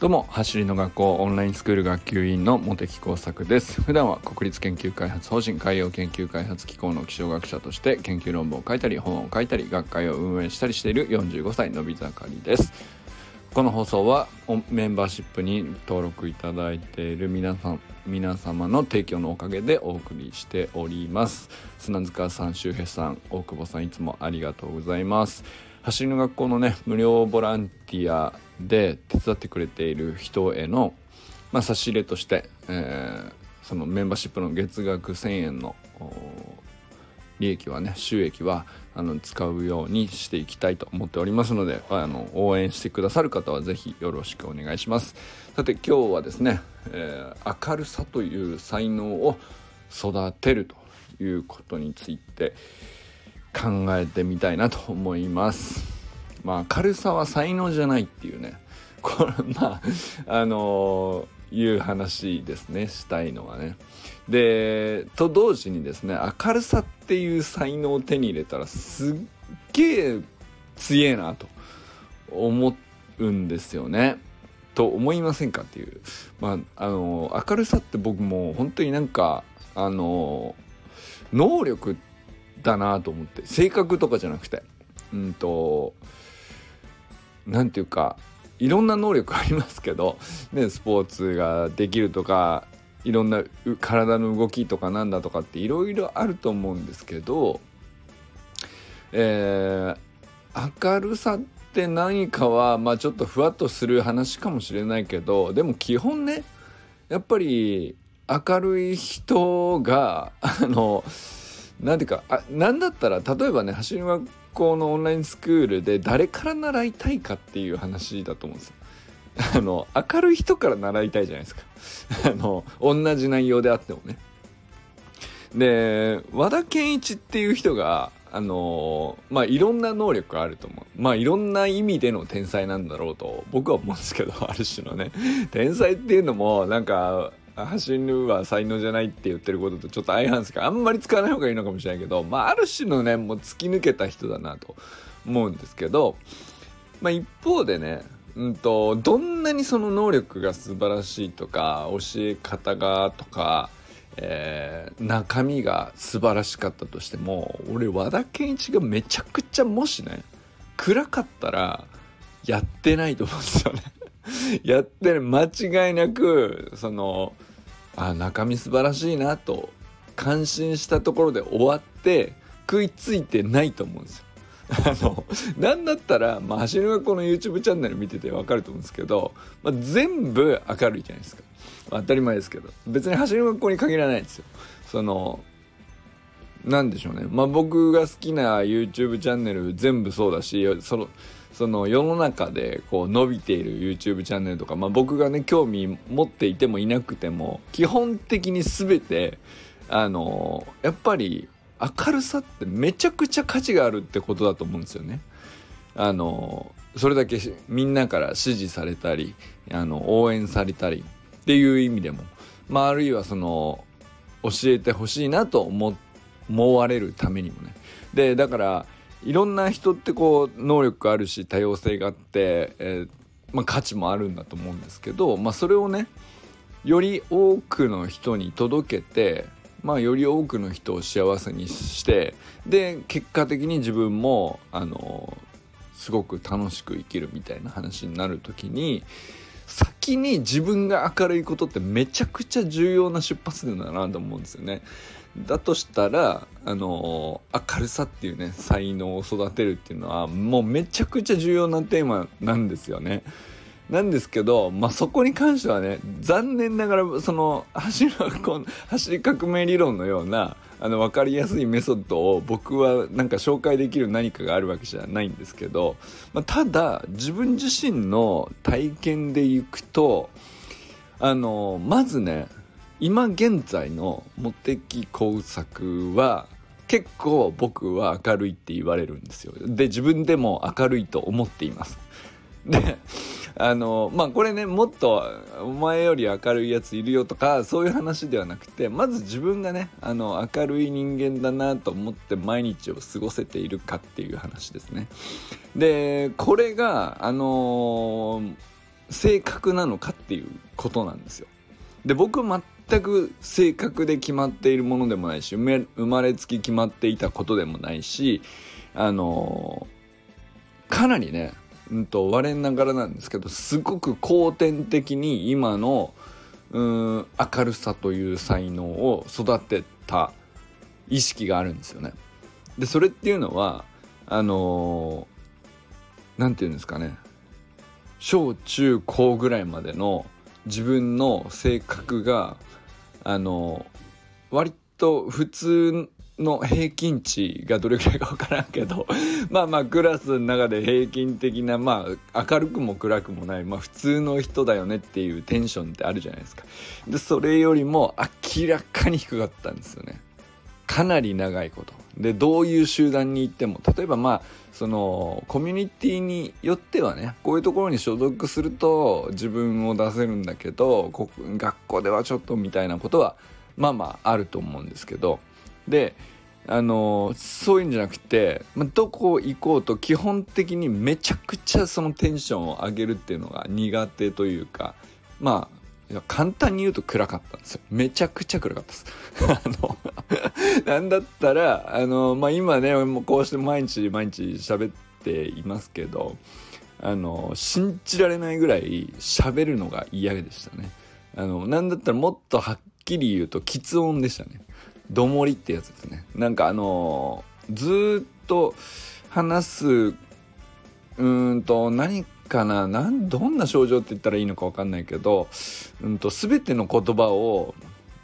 どうも走りの学校オンラインスクール学級委員の茂木耕作です。普段は国立研究開発法人海洋研究開発機構の気象学者として研究論文を書いたり本を書いたり学会を運営したりしている45歳のび盛りです。この放送はメンバーシップに登録いただいている皆さん皆様の提供のおかげでお送りしております。砂塚さん周平さん大久保さんいつもありがとうございます。走りの学校のね無料ボランティアで手伝ってくれている人への、まあ、差し入れとして、えー、そのメンバーシップの月額1,000円の利益はね収益はあの使うようにしていきたいと思っておりますのであの応援してくださる方は是非よろしくお願いします。さて今日はですね、えー、明るさという才能を育てるということについて考えてみたいなと思います。まあ明るさは才能じゃないっていうね これまああのー、いう話ですねしたいのはね。でと同時にですね明るさっていう才能を手に入れたらすっげえ強えなと思うんですよね。と思いませんかっていう。まああのー、明るさって僕も本当になんかあのー、能力だなと思って性格とかじゃなくてうんと何て言うかいろんな能力ありますけど、ね、スポーツができるとかいろんな体の動きとかなんだとかっていろいろあると思うんですけど、えー、明るさって何かは、まあ、ちょっとふわっとする話かもしれないけどでも基本ねやっぱり明るい人があの何ていうかあ何だったら例えばね走り校のオンラインスクールで誰から習いたいかっていう話だと思うんですよ。あの明るい人から習いたいじゃないですか。あの同じ内容であってもね。で和田健一っていう人があのまあいろんな能力があると思うまあいろんな意味での天才なんだろうと僕は思うんですけどある種のね天才っていうのもなんか走るは才能じゃないって言ってることとちょっと相反すかあんまり使わない方がいいのかもしれないけど、まあ、ある種のねもう突き抜けた人だなと思うんですけど、まあ、一方でねうんとどんなにその能力が素晴らしいとか教え方がとか、えー、中身が素晴らしかったとしても俺和田健一がめちゃくちゃもしね暗かったらやってないと思うんですよね。やってる間違いなくそのあ中身素晴らしいなと感心したところで終わって食いついてないと思うんですよ。あのなんだったら、まあ、走り学校の YouTube チャンネル見てて分かると思うんですけど、まあ、全部明るいじゃないですか、まあ、当たり前ですけど。別に走り学校に限らないんですよ。そのなんでしょうね。まあ僕が好きな YouTube チャンネル全部そうだしそのその世の中でこう伸びている YouTube チャンネルとか、まあ、僕がね興味持っていてもいなくても基本的に全てあのやっぱり明るさってめちゃくちゃ価値があるってことだと思うんですよね。あのそれだけみんなから支持されたりあの応援されたりっていう意味でも、まあ、あるいはその教えてほしいなと思思われるためにもね。でだからいろんな人ってこう能力あるし多様性があって、えー、まあ、価値もあるんだと思うんですけど、まあ、それをねより多くの人に届けて、まあ、より多くの人を幸せにしてで結果的に自分もあのすごく楽しく生きるみたいな話になる時に先に自分が明るいことってめちゃくちゃ重要な出発点だなと思うんですよね。だとしたら、あの明るさっていうね才能を育てるっていうのはもうめちゃくちゃ重要なテーマなんですよね。なんですけど、まあ、そこに関してはね残念ながらその走り走り革命理論のようなあの分かりやすいメソッドを僕はなんか紹介できる何かがあるわけじゃないんですけど、まあ、ただ自分自身の体験でいくとあのまずね今現在の茂木工作は結構僕は明るいって言われるんですよ。で自分でも明るいと思っています。であのまあこれねもっとお前より明るいやついるよとかそういう話ではなくてまず自分がねあの明るい人間だなと思って毎日を過ごせているかっていう話ですね。でこれがあの性格なのかっていうことなんですよ。で僕は全く性格で決まっているものでもないし生まれつき決まっていたことでもないしあのかなりね、うんと、我ながらなんですけどすごく後天的に今のうん明るさという才能を育てた意識があるんですよね。でそれっていうのはあの何て言うんですかね小中高ぐらいまでの自分の性格があの割と普通の平均値がどれくらいか分からんけど まあまあクラスの中で平均的なまあ明るくも暗くもない、まあ、普通の人だよねっていうテンションってあるじゃないですか。でそれよりも明らかに低かったんですよね。かなり長いこと。でどういう集団に行っても例えばまあそのコミュニティによってはねこういうところに所属すると自分を出せるんだけど学校ではちょっとみたいなことはまあまああると思うんですけど。であのそういうんじゃなくて、ま、どこ行こうと基本的にめちゃくちゃそのテンションを上げるっていうのが苦手というかまあ簡単に言うと暗かったんですよ。めちゃくちゃ暗かったです。あのなんだったらあの、まあ、今ねもうこうして毎日毎日喋っていますけどあの信じられないぐらい喋るのが嫌でしたね。あのなんだったらもっとはっきり言うと喫音でしたね。どもりってやつですね。なんかあのずっと話すうーんと何かななんどんな症状って言ったらいいのか分かんないけど、うんと、全ての言葉を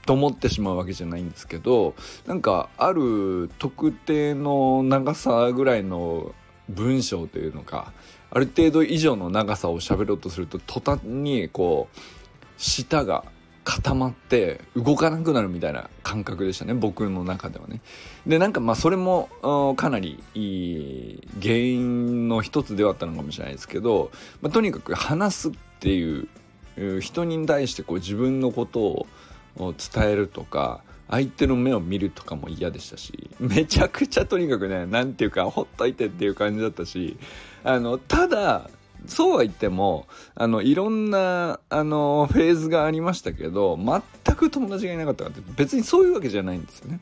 と思ってしまうわけじゃないんですけどなんかある特定の長さぐらいの文章というのかある程度以上の長さを喋ろうとすると途端にこう舌が固まって動かなくなるみたいな感覚でしたね僕の中ではね。でなんかまあそれもかなり原因の一つではあったのかもしれないですけど、まあ、とにかく話すっていう人に対してこう自分のことを伝えるとか相手の目を見るとかも嫌でしたしめちゃくちゃとにかくね何て言うかほっといてっていう感じだったしあのただそうは言ってもあのいろんなあのフェーズがありましたけど全く友達がいなかったかって別にそういうわけじゃないんですよね。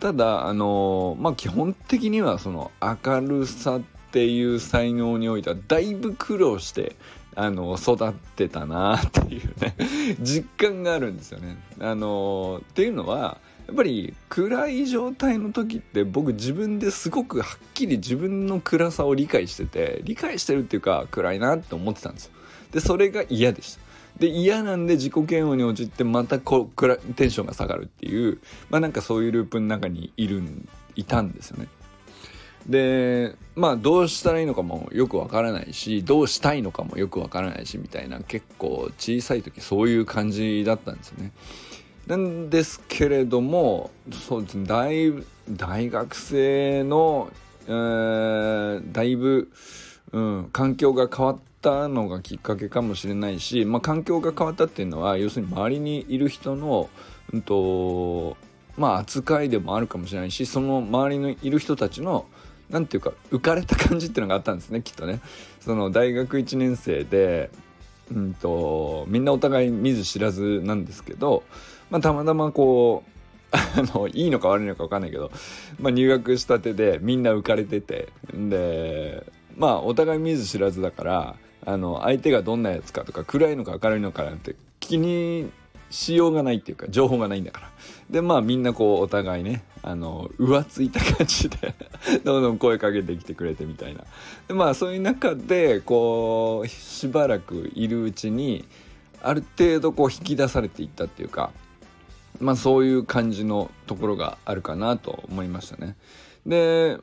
ただあのまあ基本的にはその明るさっていう才能においてはだいぶ苦労してあの育ってたなっていうね実感があるんですよね。あのっていうのはやっぱり暗い状態の時って僕自分ですごくはっきり自分の暗さを理解してて理解してるっていうか暗いなって思ってたんですよ。でそれが嫌でした。で嫌なんで自己嫌悪に陥ってまたこうテンションが下がるっていうまあなんかそういうループの中にいるんいたんですよね。でまあどうしたらいいのかもよくわからないしどうしたいのかもよくわからないしみたいな結構小さい時そういう感じだったんですよね。なんですけれどもそうですね大大学生の、えー、だいぶ、うん、環境が変わったのがきっかけかもしれないし、まあ、環境が変わったっていうのは要するに周りにいる人の、うんとまあ、扱いでもあるかもしれないしその周りにいる人たちの何て言うか浮かれた感じっていうのがあったんですねきっとね。その大学1年生でうんとみんなお互い見ず知らずなんですけどまあ、たまたまこう あのいいのか悪いのか分かんないけど、まあ、入学したてでみんな浮かれててでまあお互い見ず知らずだからあの相手がどんなやつかとか暗いのか明るいのかなんて気にしようがないっていうか情報がないんだから。でまあみんなこうお互いねあの浮ついた感じで どんどん声かけてきてくれてみたいな。でまあそういう中でこうしばらくいるうちにある程度こう引き出されていったっていうかまあそういう感じのところがあるかなと思いましたね。で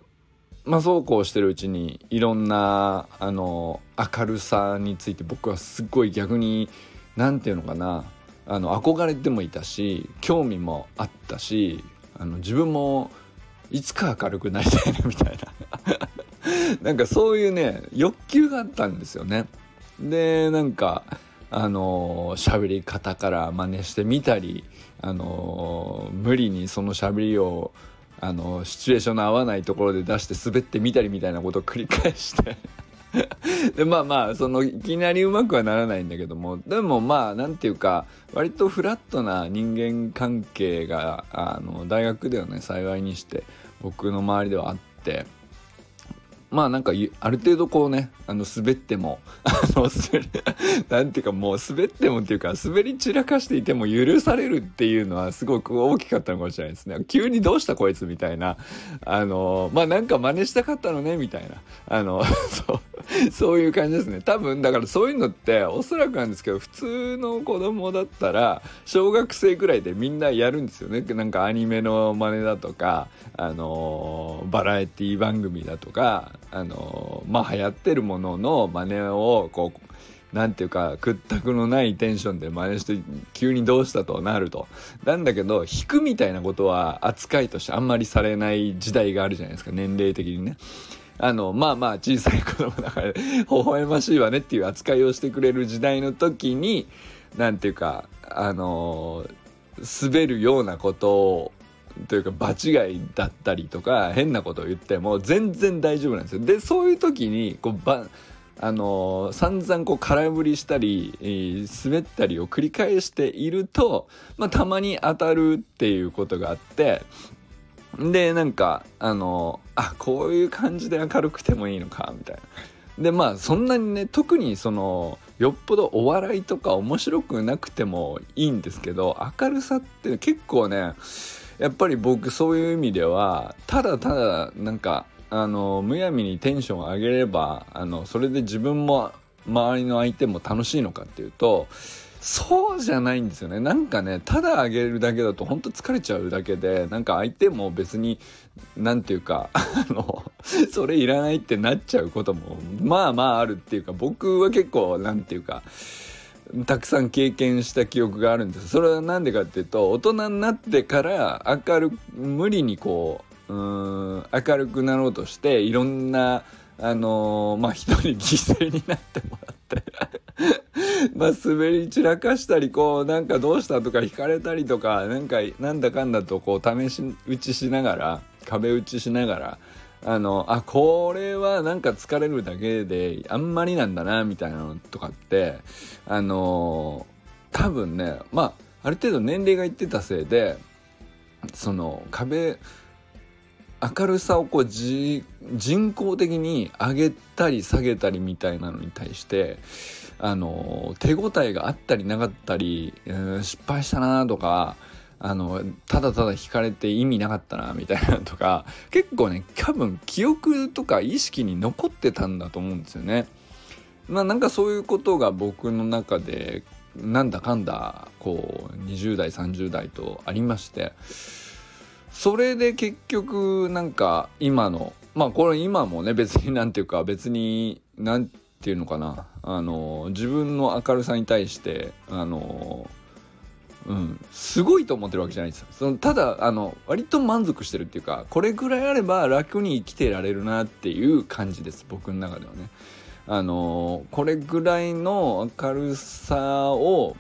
まあそうこうしてるうちにいろんなあの明るさについて僕はすっごい逆に何て言うのかなあの憧れてもいたし興味もあったしあの自分もいつか明るくなりたいなみたいな なんかそういうね欲求があったんですよね。でなんかあの喋り方から真似してみたりあの無理にその喋りをあのシチュエーションの合わないところで出して滑ってみたりみたいなことを繰り返して。でまあまあそのいきなりうまくはならないんだけども。でもまあなんていうか割とフラットな人間関係があの大学ではね幸いにして僕の周りではあって。まあなんかある程度こうねあの滑っても あの なんていうかもう滑ってもっていうか滑り散らかしていても許されるっていうのはすごく大きかったのかもしれないですね。急にどうしたこいつみたいな。あのまあなんか真似したかったのねみたいな。あの そうそういう感じですね。多分だからそういうのっておそらくなんですけど普通の子供だったら小学生ぐらいでみんなやるんですよね。なんかアニメの真似だとかあのバラエティ番組だとかあのまあ流行ってるものの真似をこうなんていうか屈託のないテンションで真似して急にどうしたとなるとなんだけど引くみたいなことは扱いとしてあんまりされない時代があるじゃないですか年齢的にね。あのまあまあ小さい子供だから 微笑ましいわねっていう扱いをしてくれる時代の時に何ていうかあの滑るようなことをというか場違いだったりとか変なことを言っても全然大丈夫なんですよ。でそういう時にこうばあの散々こう空振りしたり、えー、滑ったりを繰り返していると、まあ、たまに当たるっていうことがあってでなんかあのあこういう感じで明るくてもいいのかみたいな。でまあそんなにね特にそのよっぽどお笑いとか面白くなくてもいいんですけど明るさって結構ねやっぱり僕そういう意味ではただただなんかあのむやみにテンション上げればあのそれで自分も周りの相手も楽しいのかっていうとそうじゃないんですよね。なんかねただ上げるだけだとほんと疲れちゃうだけでなんか相手も別に何て言うかあのそれいらないってなっちゃうこともまあまああるっていうか僕は結構何て言うかたくさん経験した記憶があるんです。それは何でかっていうと大人になってから明る無理にこううん明るくなろうとしていろんなあのー、まあ人に犠牲になってもらって まあ滑り散らかしたりこうなんかどうしたとか引かれたりとかなんかなんだかんだとこう試し打ちしながら壁打ちしながらあのあこれはなんか疲れるだけであんまりなんだなみたいなのとかってあの多分ねまあある程度年齢がいってたせいでその壁明るさをこう人工的に上げたり下げたりみたいなのに対してあの手応えがあったりなかったり、失敗したなとかあのただただ引かれて意味なかったなみたいなとか 結構ね多分記憶とか意識に残ってたんだと思うんですよね。まあなんかそういうことが僕の中でなんだかんだこう20代30代とありましてそれで結局なんか今のまあこれ今もね別になんていうか別になんていうのかなあの自分の明るさに対してあのうん、すごいと思ってるわけじゃないですよ。そのただあの割と満足してるっていうかこれぐらいあれば楽に生きてられるなっていう感じです僕の中ではね。あのこれぐらいの明るさを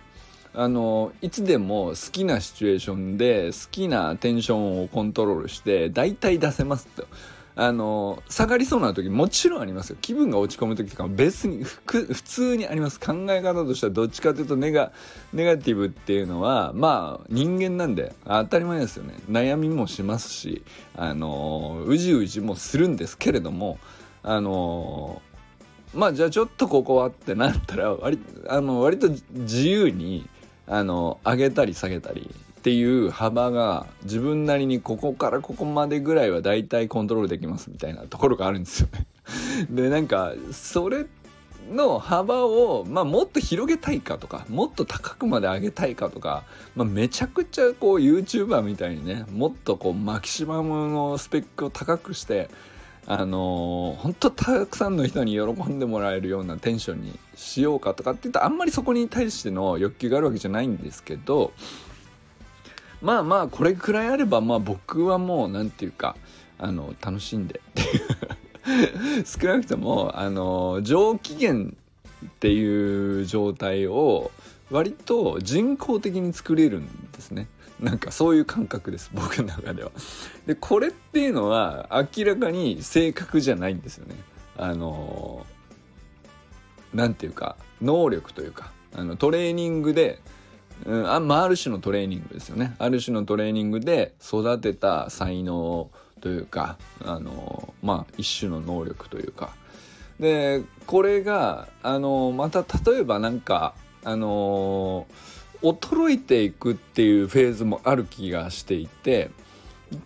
あのいつでも好きなシチュエーションで好きなテンションをコントロールして大体出せますと。あの下がりそうな時もちろんありますよ。気分が落ち込む時とか別に普通にあります。考え方としてはどっちかというとネガネガティブっていうのはまあ人間なんで当たり前ですよね。悩みもしますしあのうじうじもするんですけれどもあのまあじゃあちょっとここはってなったら割あの割と自由にあの上げたり下げたりっていう幅が自分なりにここからここまでぐらいは大体コントロールできますみたいなところがあるんですよね。でなんかそれの幅を、まあ、もっと広げたいかとかもっと高くまで上げたいかとか、まあ、めちゃくちゃこう YouTuber みたいにねもっとこうマキシマムのスペックを高くしてあのー、本当たくさんの人に喜んでもらえるようなテンションにしようかとかって言ったらあんまりそこに対しての欲求があるわけじゃないんですけどまあまあこれくらいあればまあ僕はもう何て言うかあの楽しんで 少なくともあの上機嫌っていう状態を割と人工的に作れるんですね。なんかそういう感覚です僕の中では。でこれっていうのは明らかに正確じゃないんですよね。あの何て言うか能力というかあのトレーニングで、うんあまあ、ある種のトレーニングですよね。ある種のトレーニングで育てた才能というかあのまあ一種の能力というか。でこれがあのまた例えばなんかあの衰えていくっていうフェーズもある気がしていて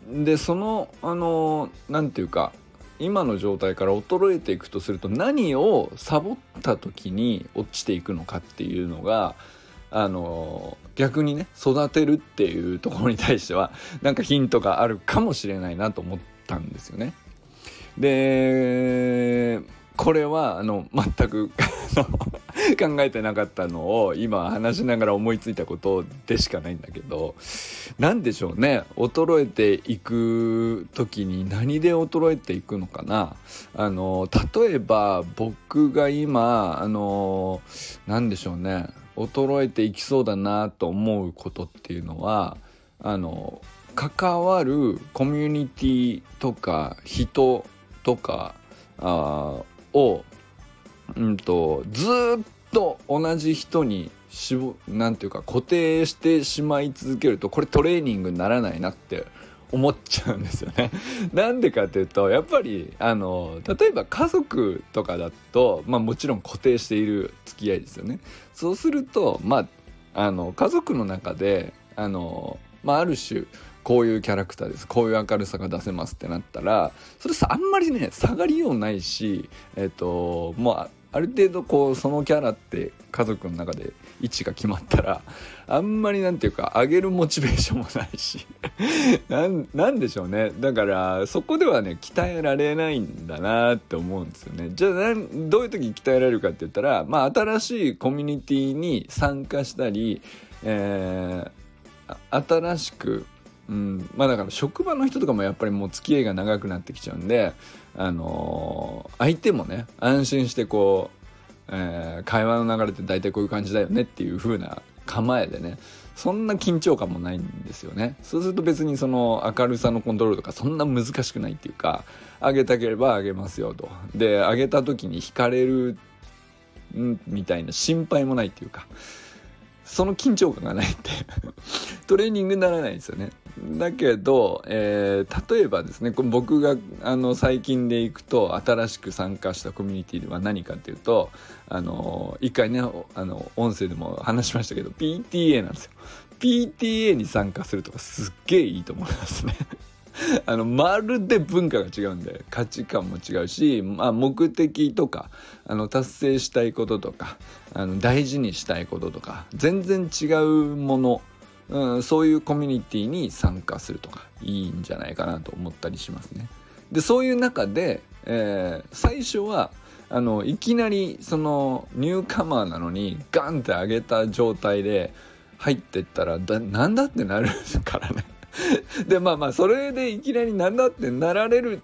でそのあの何て言うか今の状態から衰えていくとすると何をサボった時に落ちていくのかっていうのがあの逆にね育てるっていうところに対しては なんかヒントがあるかもしれないなと思ったんですよね。でこれはあの全く 考えてなかったのを今話しながら思いついたことでしかないんだけど何でしょうね。衰えていく時に何で衰えていくのかな。あの例えば僕が今あの何でしょうね。衰えていきそうだなと思うことっていうのはあの関わるコミュニティとか人とかあを、うんと、ずっと同じ人にしぼなんていうか固定してしまい続けるとこれトレーニングにならないなって思っちゃうんですよね。なんでかっていうとやっぱりあの例えば家族とかだと、まあ、もちろん固定している付き合いですよね。そうするとまああの家族の中であの、まあ、ある種こういうキャラクターですこういう明るさが出せますってなったらそれさあんまりね下がりようないしえっ、ともうある程度こうそのキャラって家族の中で位置が決まったらあんまりなんていうか上げるモチベーションもないし なんでしょうね。だからそこではね鍛えられないんだなって思うんですよね。じゃあどういう時鍛えられるかって言ったらまあ新しいコミュニティに参加したり、えー、新しくうん、まあだから職場の人とかもやっぱりもう付き合いが長くなってきちゃうんで、あのー、相手もね安心してこう、えー、会話の流れって大体こういう感じだよねっていう風な構えでねそんな緊張感もないんですよね。そうすると別にその明るさのコントロールとかそんな難しくないっていうか上げたければ上げますよと。で上げた時に惹かれるんみたいな心配もないっていうか。その緊張感がないって トレーニングにならないんですよね。だけど、えー、例えばですねこれ僕があの最近で行くと新しく参加したコミュニティでは何かっていうとあの一回ねあの音声でも話しましたけど PTA なんですよ。PTA に参加するとかすっげえいいと思いますね あのまるで文化が違うんで価値観も違うし、まあ、目的とかあの達成したいこととかあの大事にしたいこととか全然違うもの、うん、そういうコミュニティに参加するとかいいんじゃないかなと思ったりしますね。でそういう中で、えー、最初はあのいきなりそのニューカマーなのにガンって上げた状態で入ってったらだなんだってなるからね。でまあまあそれでいきなりなんだってなられる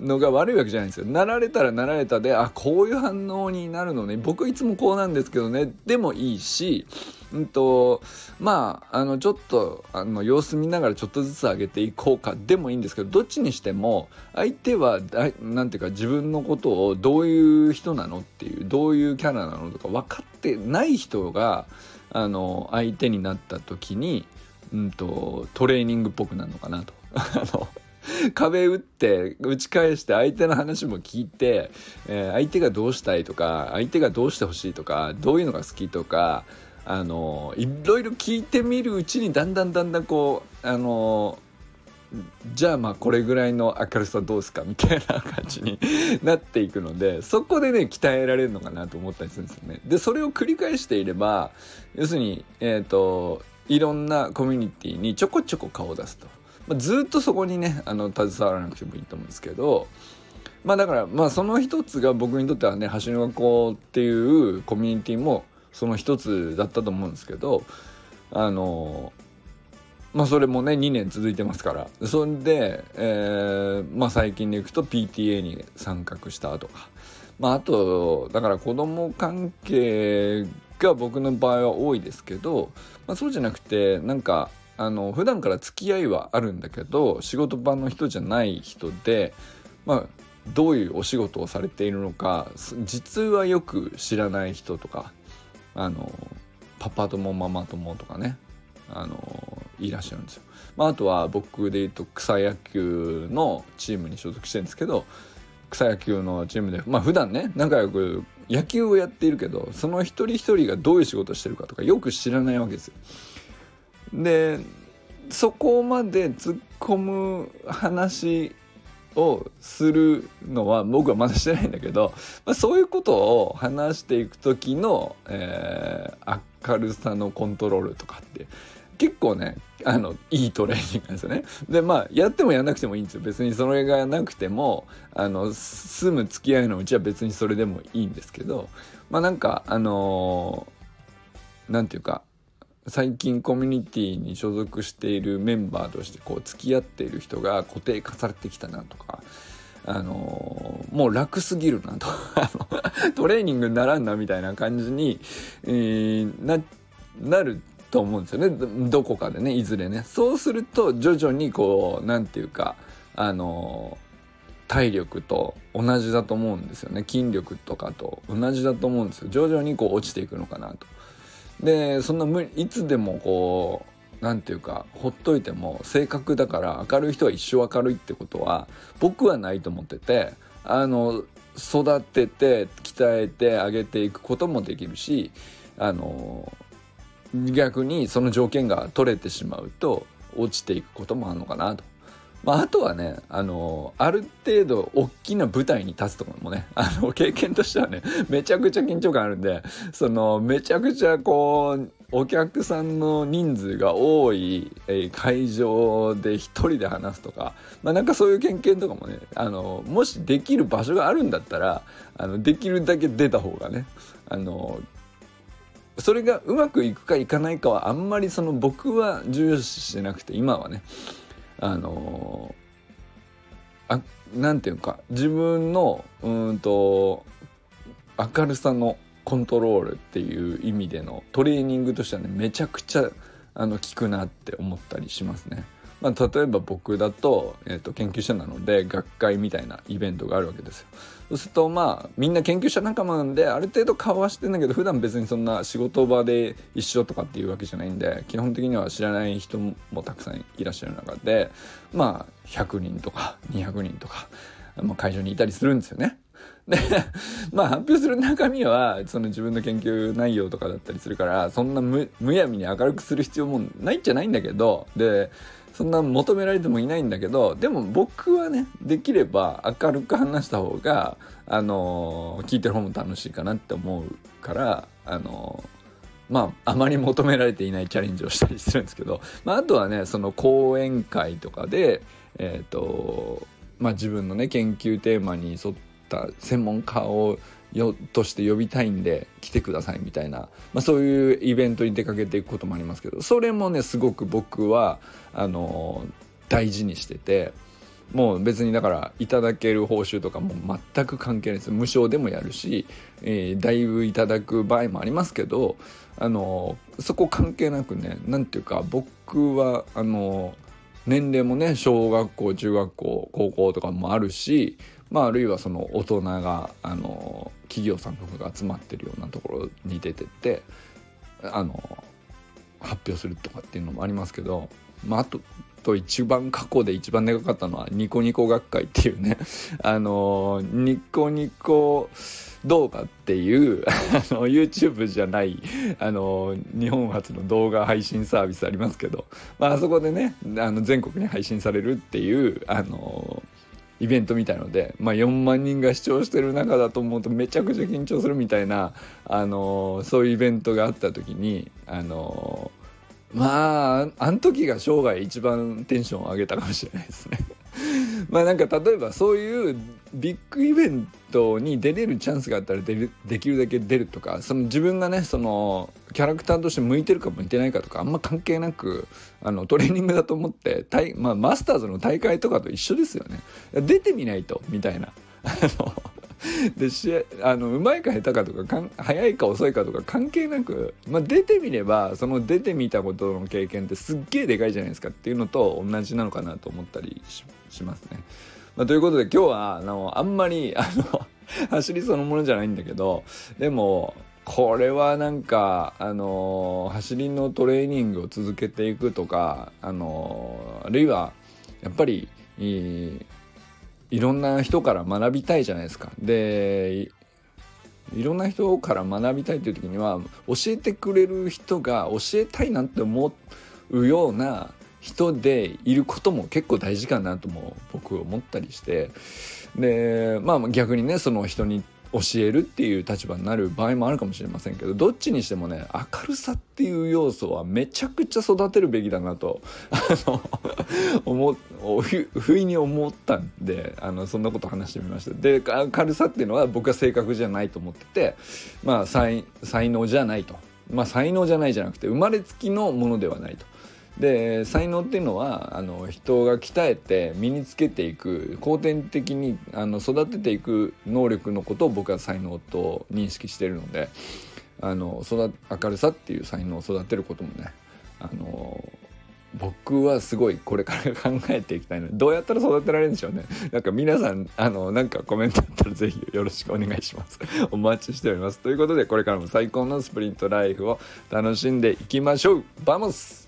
のが悪いわけじゃないんですよ。なられたらなられたであこういう反応になるのね。僕いつもこうなんですけどね。でもいいし、うんと、まああのちょっとあの様子見ながらちょっとずつ上げていこうか。でもいいんですけどどっちにしても相手は何ていうか自分のことをどういう人なのっていうどういうキャラなのとか分かってない人があの相手になった時にうんと、トレーニングっぽくなるのかなと。あの壁打って打ち返して相手の話も聞いて、えー、相手がどうしたいとか相手がどうしてほしいとかどういうのが好きとかあのいろいろ聞いてみるうちにだんだんだんだんこうあのじゃあまあこれぐらいの明るさどうですかみたいな感じに なっていくのでそこでね鍛えられるのかなと思ったりするんですよね。でそれを繰り返していれば要するにえっ、ー、といろんなコミュニティにちょこちょこ顔を出すと、まあ、ずっとそこにねあの携わらなくてもいいと思うんですけどまあだからまあその一つが僕にとってはね橋の学校っていうコミュニティもその一つだったと思うんですけどあのまあそれもね2年続いてますから。それで、えー、まあ最近でいくと PTA に参画したとか。まああとだから子供関係が僕の場合は多いですけど、まあ、そうじゃなくてなんかあの普段から付き合いはあるんだけど仕事場の人じゃない人で、まあ、どういうお仕事をされているのか実はよく知らない人とかあのパパ友ママ友とかねあのいらっしゃるんですよ。まあ、あとは僕で言うと草野球のチームに所属してるんですけど草野球のチームでまあ普段ね仲良く野球をやっているけどその一人一人がどういう仕事してるかとかよく知らないわけですよ。でそこまで突っ込む話をするのは僕はまだしてないんだけど、まあ、そういうことを話していく時の、えー、明るさのコントロールとかって結構ねあのいいトレーニングなんですよね。でまあやってもやんなくてもいいんですよ別にそれがなくてもあの住む付き合いのうちは別にそれでもいいんですけどまあなんかあの何、ー、て言うか最近コミュニティに所属しているメンバーとしてこう付き合っている人が固定化されてきたなとか。あのー、もう楽すぎるなと トレーニングにならんなみたいな感じに、えー、ななると思うんですよね。どこかでねいずれね。そうすると徐々にこう何て言うかあの体力と同じだと思うんですよね。筋力とかと同じだと思うんですよ。徐々にこう落ちていくのかなと。でそんな無いつでもこう何て言うかほっといても性格だから明るい人は一生明るいってことは僕はないと思っててあの育てて鍛えてあげていくこともできるしあの逆にその条件が取れてしまうと落ちていくこともあるのかなと。まあ、あとはねあのある程度大きな舞台に立つとかもね あの経験としてはねめちゃくちゃ緊張感あるんでそのめちゃくちゃこうお客さんの人数が多い、会場で一人で話すとか、まあ、なんかそういう経験とかもねあのもしできる場所があるんだったらあのできるだけ出た方がねあのそれがうまくいくかいかないかはあんまりその僕は重視してなくて今はねあのあなんていうか自分のうんと明るさのコントロールっていう意味でのトレーニングとしてはねめちゃくちゃあの効くなって思ったりしますね。まあ、例えば僕だと,、えー、と研究者なので学会みたいなイベントがあるわけですよ。そうするとまあみんな研究者仲間なんである程度顔はしてんだけど普段別にそんな仕事場で一緒とかっていうわけじゃないんで基本的には知らない人もたくさんいらっしゃる中でまあ100人とか200人とか、まあ、会場にいたりするんですよね。でまあ発表する中身はその自分の研究内容とかだったりするからそんなむやみに明るくする必要もないんじゃないんだけどでそんな求められてもいないんだけどでも僕はねできれば明るく話した方があの聞いてる方も楽しいかなって思うからあのまああまり求められていないチャレンジをしたりするんですけど、まあ、あとはねその講演会とかでえ、ー、とまあ自分のね研究テーマに沿った専門家をよとして呼びたいんで来てくださいみたいな、まあ、そういうイベントに出かけていくこともありますけどそれもねすごく僕はあの大事にしててもう別にだからいただける報酬とかも全く関係ないです。無償でもやるし、えー、だいぶいただく場合もありますけどあのそこ関係なくね何ていうか僕はあの年齢もね小学校中学校高校とかもあるしまあ、あるいはその大人があの企業さんとかが集まってるようなところに出てってあの発表するとかっていうのもありますけど、まあ、あとと一番過去で一番長かったのはニコニコ学会っていうね あのニコニコ動画っていうあの YouTube じゃないあの日本初の動画配信サービスありますけど、まあ、あそこでねあの全国に配信されるっていうあのイベントみたいので、まあ、4万人が視聴してる中だと思うとめちゃくちゃ緊張するみたいな、あのそういうイベントがあった時に、あのまああの時が生涯一番テンションを上げたかもしれないですね。まあなんか例えばそういうビッグイベントに出れるチャンスがあったら出るできるだけ出るとかその自分がねそのキャラクターとして向いてるか向いてないかとかあんま関係なくあのトレーニングだと思ってまあ、マスターズの大会とかと一緒ですよね出てみないとみたいな。でしあのうまいか下手かとかかん早いか遅いかとか関係なく、まあ、出てみればその出てみたことの経験ってすっげえでかいじゃないですかっていうのと同じなのかなと思ったりしますね。まあ、ということで今日はあのあんまりあの 走りそのものじゃないんだけどでもこれはなんかあの走りのトレーニングを続けていくとかあのあるいはやっぱりいろんな人から学びたいじゃないですか。でいろんな人から学びたいという時には教えてくれる人が教えたいなって思うような人でいることも結構大事かなとも僕思ったりして。でまあ逆にねその人に教えるっていう立場になる場合もあるかもしれませんけどどっちにしてもね明るさっていう要素はめちゃくちゃ育てるべきだなとあの 思不意に思ったんであのそんなこと話してみました。で明るさっていうのは僕は性格じゃないと思っててまあ才能じゃないと。まあ才能じゃないじゃなくて生まれつきのものではないと。で才能っていうのはあの人が鍛えて身につけていく後天的にあの育てていく能力のことを僕は才能と認識してるのであの育明るさっていう才能を育てることもねあの僕はすごいこれから考えていきたいのでどうやったら育てられるんでしょうね。なんか皆さんあのなんかコメントあったら是非よろしくお願いします。お待ちしております。ということでこれからも最高のスプリントライフを楽しんでいきましょう。 Vamos